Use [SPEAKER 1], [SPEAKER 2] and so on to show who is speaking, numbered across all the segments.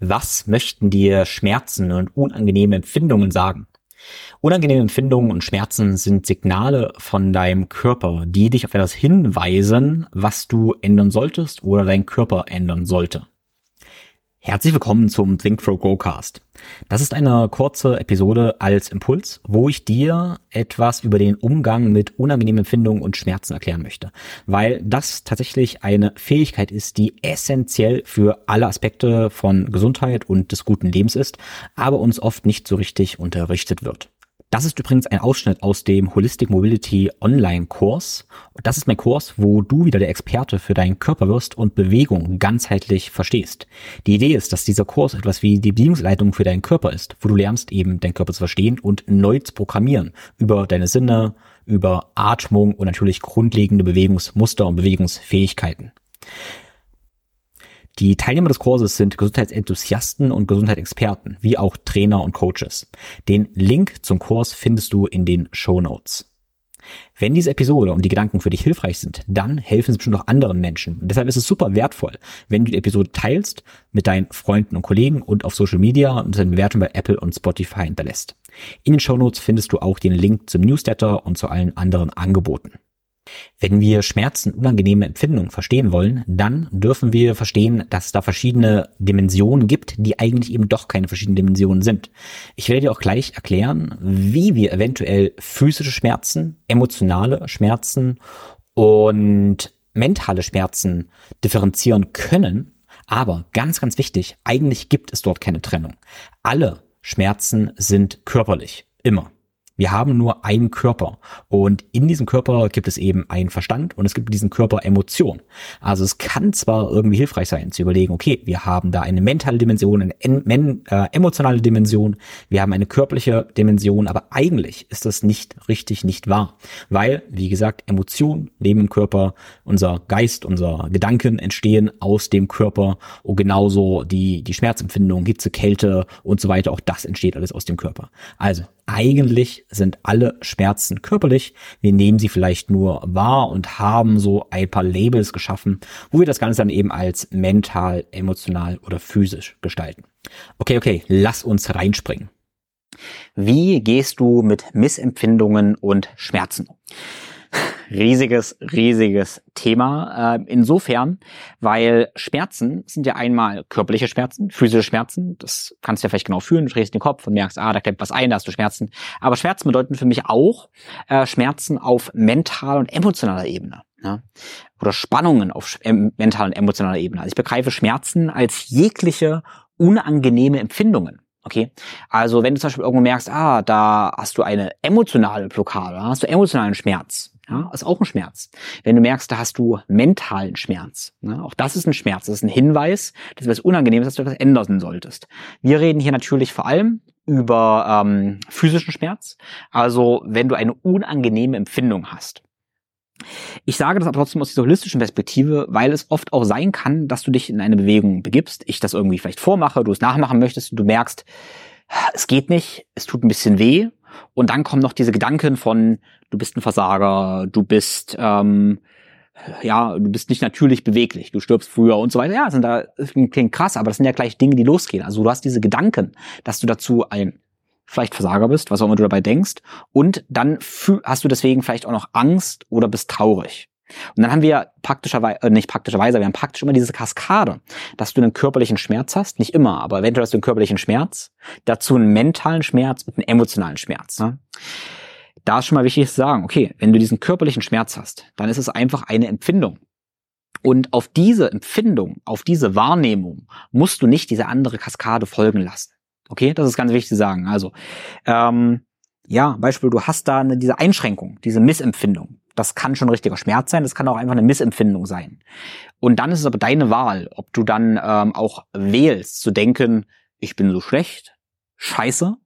[SPEAKER 1] Was möchten dir Schmerzen und unangenehme Empfindungen sagen? Unangenehme Empfindungen und Schmerzen sind Signale von deinem Körper, die dich auf etwas hinweisen, was du ändern solltest oder dein Körper ändern sollte. Herzlich willkommen zum Think Pro Go Cast. Das ist eine kurze Episode als Impuls, wo ich dir etwas über den Umgang mit unangenehmen Empfindungen und Schmerzen erklären möchte, weil das tatsächlich eine Fähigkeit ist, die essentiell für alle Aspekte von Gesundheit und des guten Lebens ist, aber uns oft nicht so richtig unterrichtet wird. Das ist übrigens ein Ausschnitt aus dem Holistic Mobility Online Kurs. Das ist mein Kurs, wo du wieder der Experte für deinen Körper wirst und Bewegung ganzheitlich verstehst. Die Idee ist, dass dieser Kurs etwas wie die Bedienungsleitung für deinen Körper ist, wo du lernst eben deinen Körper zu verstehen und neu zu programmieren über deine Sinne, über Atmung und natürlich grundlegende Bewegungsmuster und Bewegungsfähigkeiten. Die Teilnehmer des Kurses sind Gesundheitsenthusiasten und Gesundheitsexperten, wie auch Trainer und Coaches. Den Link zum Kurs findest du in den Show Notes. Wenn diese Episode und die Gedanken für dich hilfreich sind, dann helfen sie bestimmt auch anderen Menschen. Und deshalb ist es super wertvoll, wenn du die Episode teilst mit deinen Freunden und Kollegen und auf Social Media und deine Bewertung bei Apple und Spotify hinterlässt. In den Show Notes findest du auch den Link zum Newsletter und zu allen anderen Angeboten. Wenn wir Schmerzen, unangenehme Empfindungen verstehen wollen, dann dürfen wir verstehen, dass es da verschiedene Dimensionen gibt, die eigentlich eben doch keine verschiedenen Dimensionen sind. Ich werde dir auch gleich erklären, wie wir eventuell physische Schmerzen, emotionale Schmerzen und mentale Schmerzen differenzieren können. Aber ganz, ganz wichtig, eigentlich gibt es dort keine Trennung. Alle Schmerzen sind körperlich. Immer. Wir haben nur einen Körper und in diesem Körper gibt es eben einen Verstand und es gibt in diesem Körper Emotionen. Also es kann zwar irgendwie hilfreich sein zu überlegen, okay, wir haben da eine mentale Dimension, eine äh, emotionale Dimension, wir haben eine körperliche Dimension, aber eigentlich ist das nicht richtig, nicht wahr, weil, wie gesagt, Emotionen leben im Körper, unser Geist, unser Gedanken entstehen aus dem Körper und genauso die, die Schmerzempfindung, Hitze, Kälte und so weiter, auch das entsteht alles aus dem Körper. Also eigentlich sind alle Schmerzen körperlich. Wir nehmen sie vielleicht nur wahr und haben so ein paar Labels geschaffen, wo wir das Ganze dann eben als mental, emotional oder physisch gestalten. Okay, okay, lass uns reinspringen. Wie gehst du mit Missempfindungen und Schmerzen? Riesiges, riesiges Thema. Äh, insofern, weil Schmerzen sind ja einmal körperliche Schmerzen, physische Schmerzen. Das kannst du ja vielleicht genau fühlen. Du drehst den Kopf und merkst, ah, da klemmt was ein, da hast du Schmerzen. Aber Schmerzen bedeuten für mich auch äh, Schmerzen auf mentaler und emotionaler Ebene. Ja? Oder Spannungen auf mentaler und emotionaler Ebene. Also ich begreife Schmerzen als jegliche unangenehme Empfindungen. Okay, also wenn du zum Beispiel irgendwo merkst, ah, da hast du eine emotionale Blockade, hast du emotionalen Schmerz, ja, ist auch ein Schmerz. Wenn du merkst, da hast du mentalen Schmerz. Ne? Auch das ist ein Schmerz. Das ist ein Hinweis, dass etwas Unangenehmes, dass du etwas ändern solltest. Wir reden hier natürlich vor allem über ähm, physischen Schmerz. Also wenn du eine unangenehme Empfindung hast. Ich sage das aber trotzdem aus dieser holistischen Perspektive, weil es oft auch sein kann, dass du dich in eine Bewegung begibst, ich das irgendwie vielleicht vormache, du es nachmachen möchtest und du merkst, es geht nicht, es tut ein bisschen weh und dann kommen noch diese Gedanken von, du bist ein Versager, du bist, ähm, ja, du bist nicht natürlich beweglich, du stirbst früher und so weiter. Ja, sind da, klingt krass, aber das sind ja gleich Dinge, die losgehen. Also du hast diese Gedanken, dass du dazu ein vielleicht Versager bist, was auch immer du dabei denkst, und dann hast du deswegen vielleicht auch noch Angst oder bist traurig. Und dann haben wir praktischerweise, äh, nicht praktischerweise, wir haben praktisch immer diese Kaskade, dass du einen körperlichen Schmerz hast, nicht immer, aber eventuell hast du einen körperlichen Schmerz, dazu einen mentalen Schmerz und einen emotionalen Schmerz. Ne? Da ist schon mal wichtig zu sagen, okay, wenn du diesen körperlichen Schmerz hast, dann ist es einfach eine Empfindung. Und auf diese Empfindung, auf diese Wahrnehmung musst du nicht diese andere Kaskade folgen lassen. Okay, das ist ganz wichtig zu sagen. Also, ähm, ja, Beispiel, du hast da eine, diese Einschränkung, diese Missempfindung. Das kann schon richtiger Schmerz sein, das kann auch einfach eine Missempfindung sein. Und dann ist es aber deine Wahl, ob du dann ähm, auch wählst, zu denken, ich bin so schlecht, scheiße,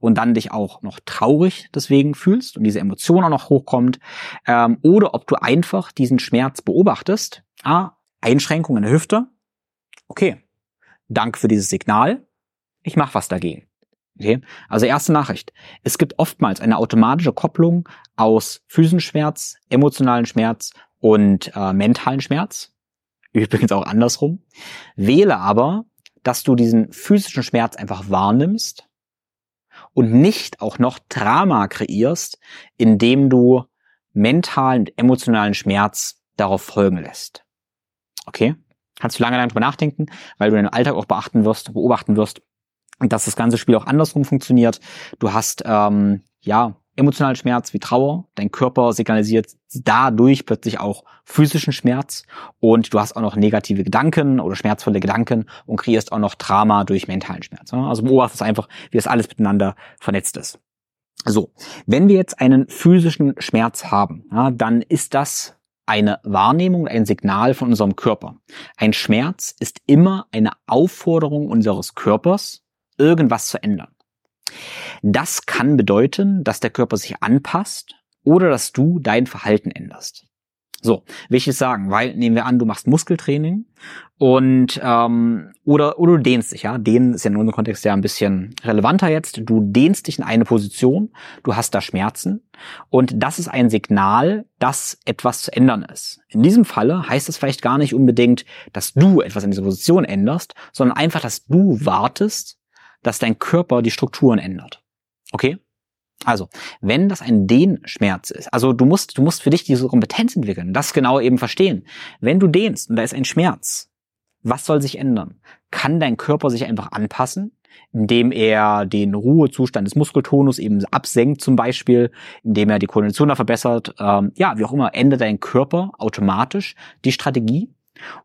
[SPEAKER 1] und dann dich auch noch traurig deswegen fühlst und diese Emotion auch noch hochkommt, ähm, oder ob du einfach diesen Schmerz beobachtest. Ah, Einschränkung in der Hüfte. Okay, Dank für dieses Signal. Ich mache was dagegen. Okay? Also erste Nachricht. Es gibt oftmals eine automatische Kopplung aus physischen Schmerz, emotionalen Schmerz und äh, mentalen Schmerz. Übrigens auch andersrum. Wähle aber dass du diesen physischen Schmerz einfach wahrnimmst und nicht auch noch Drama kreierst, indem du mentalen und emotionalen Schmerz darauf folgen lässt. Okay? Kannst du lange lang drüber nachdenken, weil du deinen Alltag auch beachten wirst, beobachten wirst, dass das ganze Spiel auch andersrum funktioniert. Du hast ähm, ja emotionalen Schmerz wie Trauer, dein Körper signalisiert dadurch plötzlich auch physischen Schmerz und du hast auch noch negative Gedanken oder schmerzvolle Gedanken und kreierst auch noch Drama durch mentalen Schmerz. Also beobachtest einfach, wie das alles miteinander vernetzt ist. So, wenn wir jetzt einen physischen Schmerz haben, ja, dann ist das eine Wahrnehmung, ein Signal von unserem Körper. Ein Schmerz ist immer eine Aufforderung unseres Körpers, irgendwas zu ändern. Das kann bedeuten, dass der Körper sich anpasst oder dass du dein Verhalten änderst. So, will ich jetzt sagen, weil nehmen wir an, du machst Muskeltraining und ähm, oder oder du dehnst dich, ja. Dehnen ist ja in unserem Kontext ja ein bisschen relevanter jetzt. Du dehnst dich in eine Position, du hast da Schmerzen und das ist ein Signal, dass etwas zu ändern ist. In diesem Falle heißt es vielleicht gar nicht unbedingt, dass du etwas in dieser Position änderst, sondern einfach, dass du wartest, dass dein Körper die Strukturen ändert. Okay? Also, wenn das ein Dehnschmerz ist, also du musst, du musst für dich diese Kompetenz entwickeln, das genau eben verstehen. Wenn du dehnst und da ist ein Schmerz, was soll sich ändern? Kann dein Körper sich einfach anpassen, indem er den Ruhezustand des Muskeltonus eben absenkt zum Beispiel, indem er die Koordination da verbessert, ähm, ja, wie auch immer, ändert dein Körper automatisch die Strategie?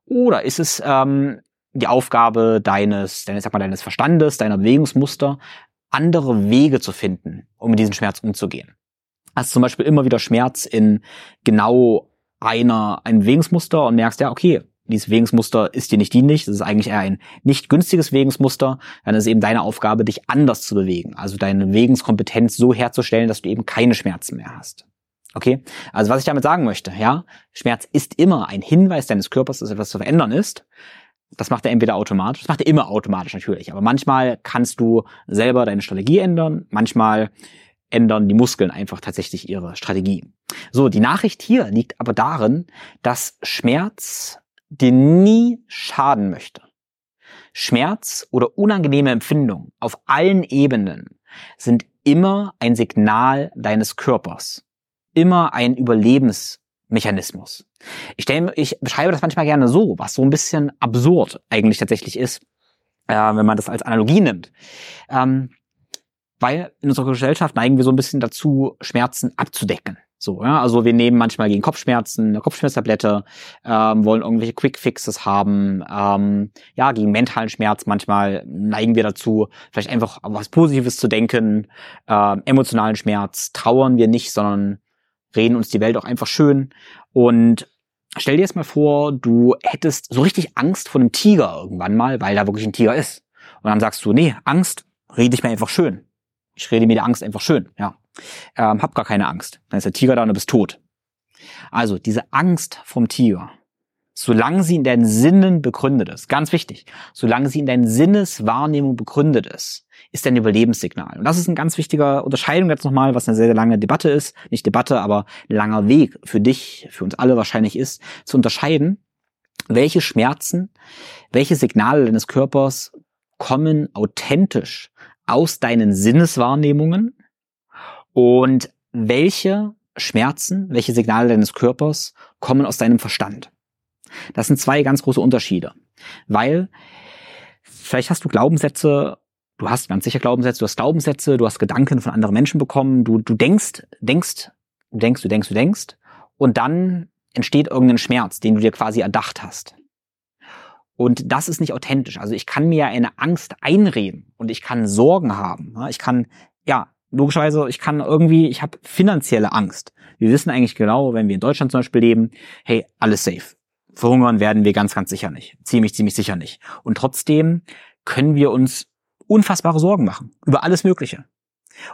[SPEAKER 1] Oder ist es ähm, die Aufgabe deines, deines, sag mal, deines Verstandes, deiner Bewegungsmuster, andere Wege zu finden, um mit diesem Schmerz umzugehen. Hast zum Beispiel immer wieder Schmerz in genau einer, einem Bewegungsmuster und merkst, ja, okay, dieses Bewegungsmuster ist dir nicht dienlich, das ist eigentlich eher ein nicht günstiges Bewegungsmuster, dann ist eben deine Aufgabe, dich anders zu bewegen, also deine Bewegungskompetenz so herzustellen, dass du eben keine Schmerzen mehr hast. Okay? Also was ich damit sagen möchte, ja, Schmerz ist immer ein Hinweis deines Körpers, dass etwas zu verändern ist. Das macht er entweder automatisch, das macht er immer automatisch natürlich, aber manchmal kannst du selber deine Strategie ändern, manchmal ändern die Muskeln einfach tatsächlich ihre Strategie. So, die Nachricht hier liegt aber darin, dass Schmerz dir nie schaden möchte. Schmerz oder unangenehme Empfindungen auf allen Ebenen sind immer ein Signal deines Körpers, immer ein Überlebens Mechanismus. Ich, stell, ich beschreibe das manchmal gerne so, was so ein bisschen absurd eigentlich tatsächlich ist, äh, wenn man das als Analogie nimmt. Ähm, weil in unserer Gesellschaft neigen wir so ein bisschen dazu, Schmerzen abzudecken. So, ja, also wir nehmen manchmal gegen Kopfschmerzen eine Kopfschmerztablette, ähm, wollen irgendwelche Quick Fixes haben, ähm, ja, gegen mentalen Schmerz manchmal neigen wir dazu, vielleicht einfach was Positives zu denken, ähm, emotionalen Schmerz trauern wir nicht, sondern reden uns die Welt auch einfach schön. Und stell dir jetzt mal vor, du hättest so richtig Angst vor einem Tiger irgendwann mal, weil da wirklich ein Tiger ist. Und dann sagst du, nee, Angst, rede ich mir einfach schön. Ich rede mir die Angst einfach schön, ja. Ähm, hab gar keine Angst. Dann ist der Tiger da und du bist tot. Also diese Angst vom Tiger, solange sie in deinen Sinnen begründet ist, ganz wichtig, solange sie in deinen Sinneswahrnehmung begründet ist, ist ein Überlebenssignal. Und das ist eine ganz wichtige Unterscheidung jetzt nochmal, was eine sehr, sehr lange Debatte ist. Nicht Debatte, aber langer Weg für dich, für uns alle wahrscheinlich ist, zu unterscheiden, welche Schmerzen, welche Signale deines Körpers kommen authentisch aus deinen Sinneswahrnehmungen und welche Schmerzen, welche Signale deines Körpers kommen aus deinem Verstand. Das sind zwei ganz große Unterschiede, weil vielleicht hast du Glaubenssätze du hast ganz sicher Glaubenssätze, du hast Glaubenssätze, du hast Gedanken von anderen Menschen bekommen, du, du denkst, denkst, du denkst, du denkst, du denkst und dann entsteht irgendein Schmerz, den du dir quasi erdacht hast. Und das ist nicht authentisch. Also ich kann mir eine Angst einreden und ich kann Sorgen haben. Ich kann, ja, logischerweise, ich kann irgendwie, ich habe finanzielle Angst. Wir wissen eigentlich genau, wenn wir in Deutschland zum Beispiel leben, hey, alles safe. Verhungern werden wir ganz, ganz sicher nicht. Ziemlich, ziemlich sicher nicht. Und trotzdem können wir uns unfassbare Sorgen machen über alles Mögliche.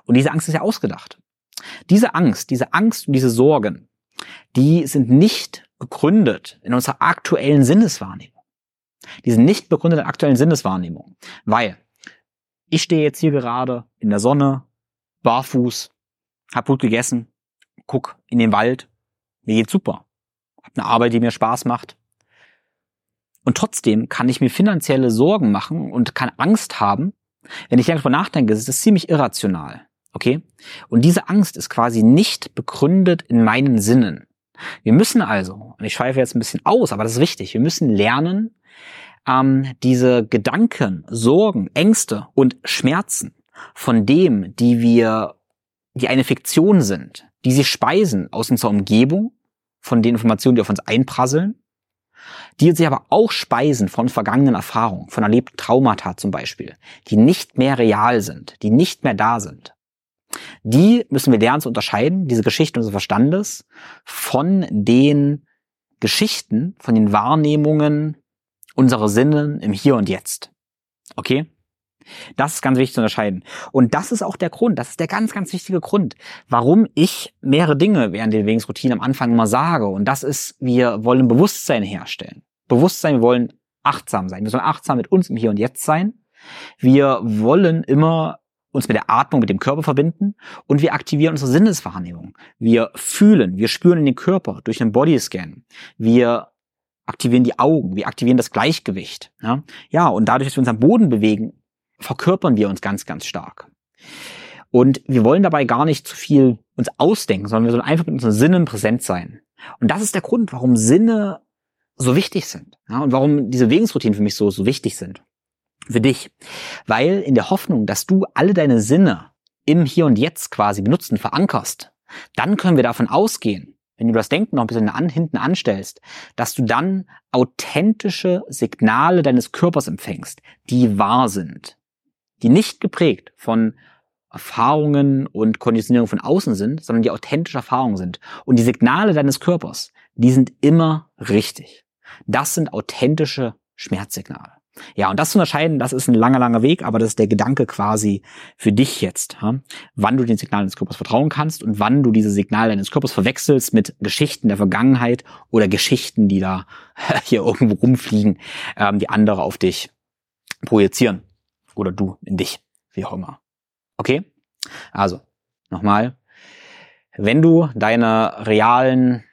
[SPEAKER 1] Und diese Angst ist ja ausgedacht. Diese Angst, diese Angst und diese Sorgen, die sind nicht begründet in unserer aktuellen Sinneswahrnehmung. Die sind nicht begründet in der aktuellen Sinneswahrnehmung. Weil ich stehe jetzt hier gerade in der Sonne, barfuß, hab gut gegessen, guck in den Wald, mir geht's super. Hab eine Arbeit, die mir Spaß macht. Und trotzdem kann ich mir finanzielle Sorgen machen und kann Angst haben. Wenn ich darüber nachdenke, ist das ziemlich irrational. Okay? Und diese Angst ist quasi nicht begründet in meinen Sinnen. Wir müssen also, und ich schweife jetzt ein bisschen aus, aber das ist wichtig, wir müssen lernen, ähm, diese Gedanken, Sorgen, Ängste und Schmerzen von dem, die wir, die eine Fiktion sind, die sie speisen aus unserer Umgebung, von den Informationen, die auf uns einprasseln, die sich aber auch speisen von vergangenen Erfahrungen, von erlebten Traumata zum Beispiel, die nicht mehr real sind, die nicht mehr da sind. Die müssen wir lernen zu unterscheiden, diese Geschichten unseres Verstandes, von den Geschichten, von den Wahrnehmungen unserer Sinne im Hier und Jetzt. Okay? Das ist ganz wichtig zu unterscheiden. Und das ist auch der Grund, das ist der ganz, ganz wichtige Grund, warum ich mehrere Dinge während der Bewegungsroutine am Anfang immer sage. Und das ist, wir wollen Bewusstsein herstellen. Bewusstsein, wir wollen achtsam sein. Wir sollen achtsam mit uns im Hier und Jetzt sein. Wir wollen immer uns mit der Atmung, mit dem Körper verbinden und wir aktivieren unsere Sinneswahrnehmung. Wir fühlen, wir spüren in den Körper durch einen Bodyscan. Wir aktivieren die Augen, wir aktivieren das Gleichgewicht. Ja, ja und dadurch, dass wir uns am Boden bewegen, verkörpern wir uns ganz, ganz stark. Und wir wollen dabei gar nicht zu viel uns ausdenken, sondern wir sollen einfach mit unseren Sinnen präsent sein. Und das ist der Grund, warum Sinne so wichtig sind. Ja, und warum diese Bewegungsroutinen für mich so, so wichtig sind. Für dich. Weil in der Hoffnung, dass du alle deine Sinne im Hier und Jetzt quasi benutzen, verankerst, dann können wir davon ausgehen, wenn du das Denken noch ein bisschen an, hinten anstellst, dass du dann authentische Signale deines Körpers empfängst, die wahr sind die nicht geprägt von Erfahrungen und Konditionierung von außen sind, sondern die authentische Erfahrungen sind. Und die Signale deines Körpers, die sind immer richtig. Das sind authentische Schmerzsignale. Ja, und das zu unterscheiden, das ist ein langer, langer Weg, aber das ist der Gedanke quasi für dich jetzt, ja? wann du den Signalen des Körpers vertrauen kannst und wann du diese Signale deines Körpers verwechselst mit Geschichten der Vergangenheit oder Geschichten, die da hier irgendwo rumfliegen, ähm, die andere auf dich projizieren. Oder du in dich, wie auch immer. Okay? Also, nochmal. Wenn du deine realen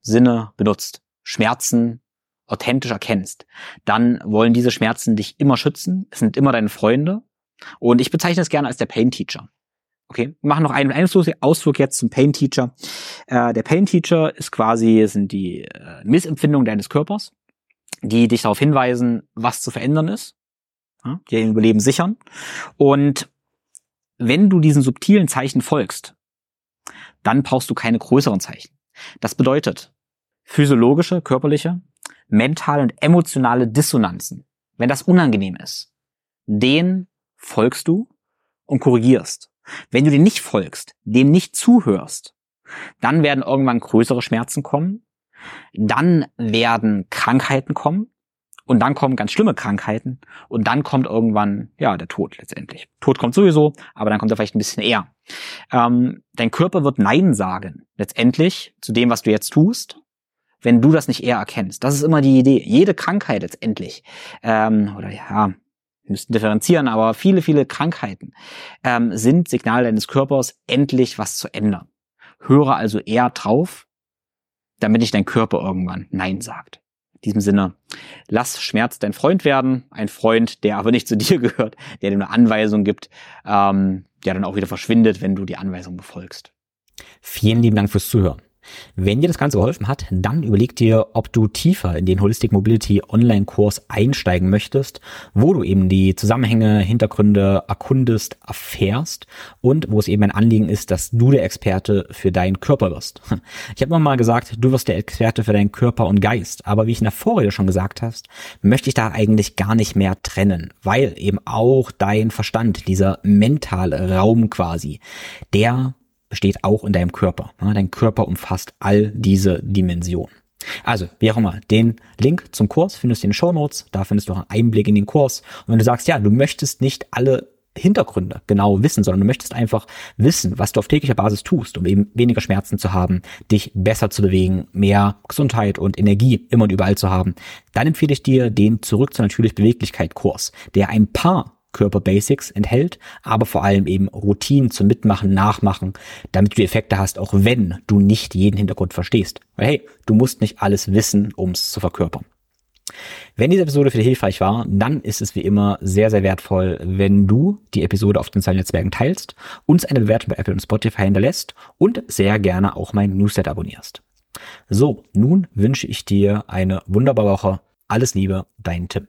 [SPEAKER 1] Sinne benutzt, Schmerzen authentisch erkennst, dann wollen diese Schmerzen dich immer schützen. Es sind immer deine Freunde. Und ich bezeichne es gerne als der Pain Teacher. Okay, wir machen noch einen, Ausflug jetzt zum Pain Teacher. Äh, der Pain Teacher ist quasi, sind die äh, Missempfindungen deines Körpers, die dich darauf hinweisen, was zu verändern ist ja, die dein Überleben sichern. Und wenn du diesen subtilen Zeichen folgst, dann brauchst du keine größeren Zeichen. Das bedeutet physiologische, körperliche, mentale und emotionale Dissonanzen. Wenn das unangenehm ist, den folgst du und korrigierst. Wenn du den nicht folgst, dem nicht zuhörst, dann werden irgendwann größere Schmerzen kommen, dann werden Krankheiten kommen, und dann kommen ganz schlimme Krankheiten und dann kommt irgendwann, ja, der Tod letztendlich. Tod kommt sowieso, aber dann kommt er vielleicht ein bisschen eher. Ähm, dein Körper wird Nein sagen, letztendlich, zu dem, was du jetzt tust, wenn du das nicht eher erkennst. Das ist immer die Idee. Jede Krankheit letztendlich, ähm, oder ja, wir müssten differenzieren, aber viele, viele Krankheiten ähm, sind Signale deines Körpers, endlich was zu ändern. Höre also eher drauf, damit nicht dein Körper irgendwann Nein sagt. In diesem Sinne, lass Schmerz dein Freund werden, ein Freund, der aber nicht zu dir gehört, der dir eine Anweisung gibt, ähm, der dann auch wieder verschwindet, wenn du die Anweisung befolgst. Vielen lieben Dank fürs Zuhören. Wenn dir das Ganze geholfen hat, dann überleg dir, ob du tiefer in den Holistic Mobility Online-Kurs einsteigen möchtest, wo du eben die Zusammenhänge, Hintergründe erkundest, erfährst und wo es eben ein Anliegen ist, dass du der Experte für deinen Körper wirst. Ich habe mal gesagt, du wirst der Experte für deinen Körper und Geist, aber wie ich in der Vorrede schon gesagt hast, möchte ich da eigentlich gar nicht mehr trennen, weil eben auch dein Verstand, dieser mentale Raum quasi, der besteht auch in deinem Körper. Dein Körper umfasst all diese Dimensionen. Also, wie auch immer, den Link zum Kurs findest du in den Show Notes. Da findest du auch einen Einblick in den Kurs. Und wenn du sagst, ja, du möchtest nicht alle Hintergründe genau wissen, sondern du möchtest einfach wissen, was du auf täglicher Basis tust, um eben weniger Schmerzen zu haben, dich besser zu bewegen, mehr Gesundheit und Energie immer und überall zu haben, dann empfehle ich dir den Zurück zur natürlich Beweglichkeit Kurs, der ein paar Körperbasics enthält, aber vor allem eben Routinen zum Mitmachen, Nachmachen, damit du Effekte hast, auch wenn du nicht jeden Hintergrund verstehst. Weil hey, du musst nicht alles wissen, um es zu verkörpern. Wenn diese Episode für dich hilfreich war, dann ist es wie immer sehr, sehr wertvoll, wenn du die Episode auf den sozialen Netzwerken teilst, uns eine Bewertung bei Apple und Spotify hinterlässt und sehr gerne auch mein Newsletter abonnierst. So, nun wünsche ich dir eine wunderbare Woche. Alles Liebe, dein Tim.